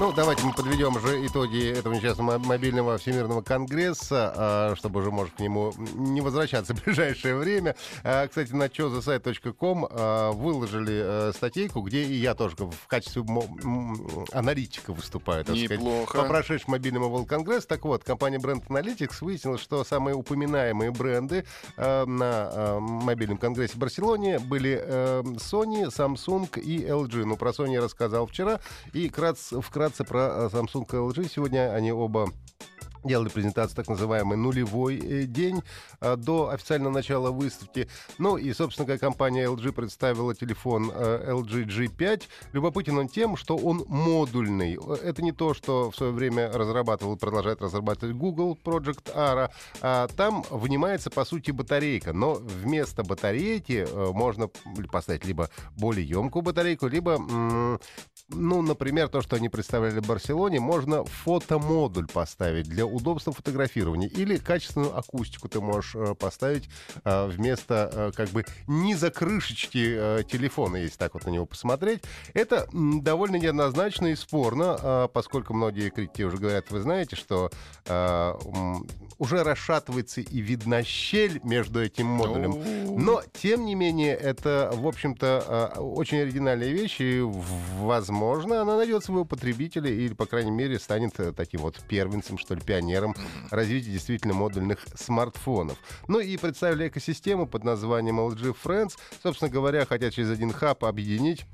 Ну, давайте мы подведем же итоги этого несчастного мобильного всемирного конгресса, а, чтобы уже, может, к нему не возвращаться в ближайшее время. А, кстати, на чозасайт.ком а, выложили э, статейку, где и я тоже в качестве аналитика выступаю, так Неплохо. сказать, по прошедшему мобильному World Congress. Так вот, компания Brand Analytics выяснила, что самые упоминаемые бренды на мобильном конгрессе в Барселоне были Sony, Samsung и LG. Ну, про Sony я рассказал вчера. И вкратце, вкратце про э, Samsung LG. Сегодня они оба делали презентацию так называемый нулевой э, день а, до официального начала выставки. Ну и, собственно, как компания LG представила телефон LG G5. Любопытен он тем, что он модульный. Это не то, что в свое время разрабатывал и продолжает разрабатывать Google Project Ara. А там внимается, по сути, батарейка. Но вместо батарейки можно поставить либо более емкую батарейку, либо, ну, например, то, что они представляли в Барселоне, можно фотомодуль поставить для удобства фотографирования. Или качественную акустику ты можешь э, поставить э, вместо э, как бы низа крышечки телефона, если так вот на него посмотреть. Это довольно неоднозначно и спорно, поскольку многие критики уже говорят, вы знаете, что уже расшатывается и видна щель между этим модулем. Но, тем не менее, это, в общем-то, очень оригинальная вещь, и, возможно, она найдет своего потребителя или, по крайней мере, станет таким вот первенцем, что ли, пионером развития действительно модульных смартфонов. Ну и представили экосистему под названием LG Friends. Собственно говоря, хотят через один хаб объединить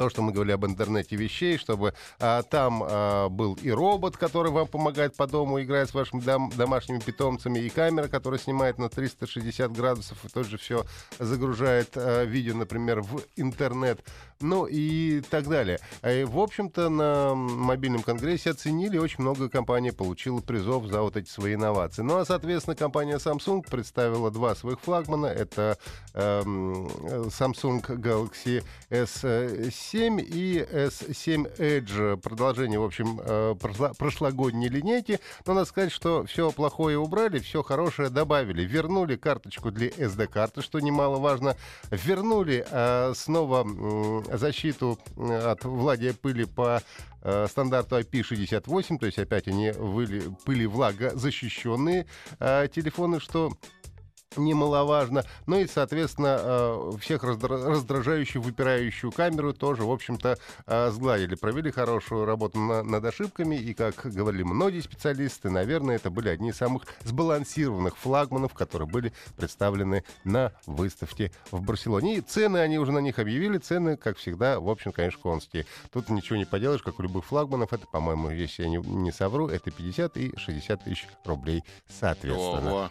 то, что мы говорили об интернете вещей, чтобы а, там а, был и робот, который вам помогает по дому играть с вашими дом, домашними питомцами, и камера, которая снимает на 360 градусов и тоже все загружает а, видео, например, в интернет, ну и так далее. И, в общем-то, на мобильном конгрессе оценили, очень много компаний получило призов за вот эти свои инновации. Ну а, соответственно, компания Samsung представила два своих флагмана. Это э, Samsung Galaxy S7 7 и S7 Edge. Продолжение, в общем, э, прошлогодней линейки. Но надо сказать, что все плохое убрали, все хорошее добавили. Вернули карточку для SD-карты, что немаловажно. Вернули э, снова защиту от владия пыли по э, стандарту IP68, то есть опять они выли, пыли влага защищенные телефоны, что немаловажно. Ну и, соответственно, э, всех раздражающую, выпирающую камеру тоже, в общем-то, э, сгладили. Провели хорошую работу над ошибками, и, как говорили многие специалисты, наверное, это были одни из самых сбалансированных флагманов, которые были представлены на выставке в Барселоне. И цены они уже на них объявили. Цены, как всегда, в общем, конечно, конские. Тут ничего не поделаешь, как у любых флагманов. Это, по-моему, если я не, не совру, это 50 и 60 тысяч рублей соответственно. Ого.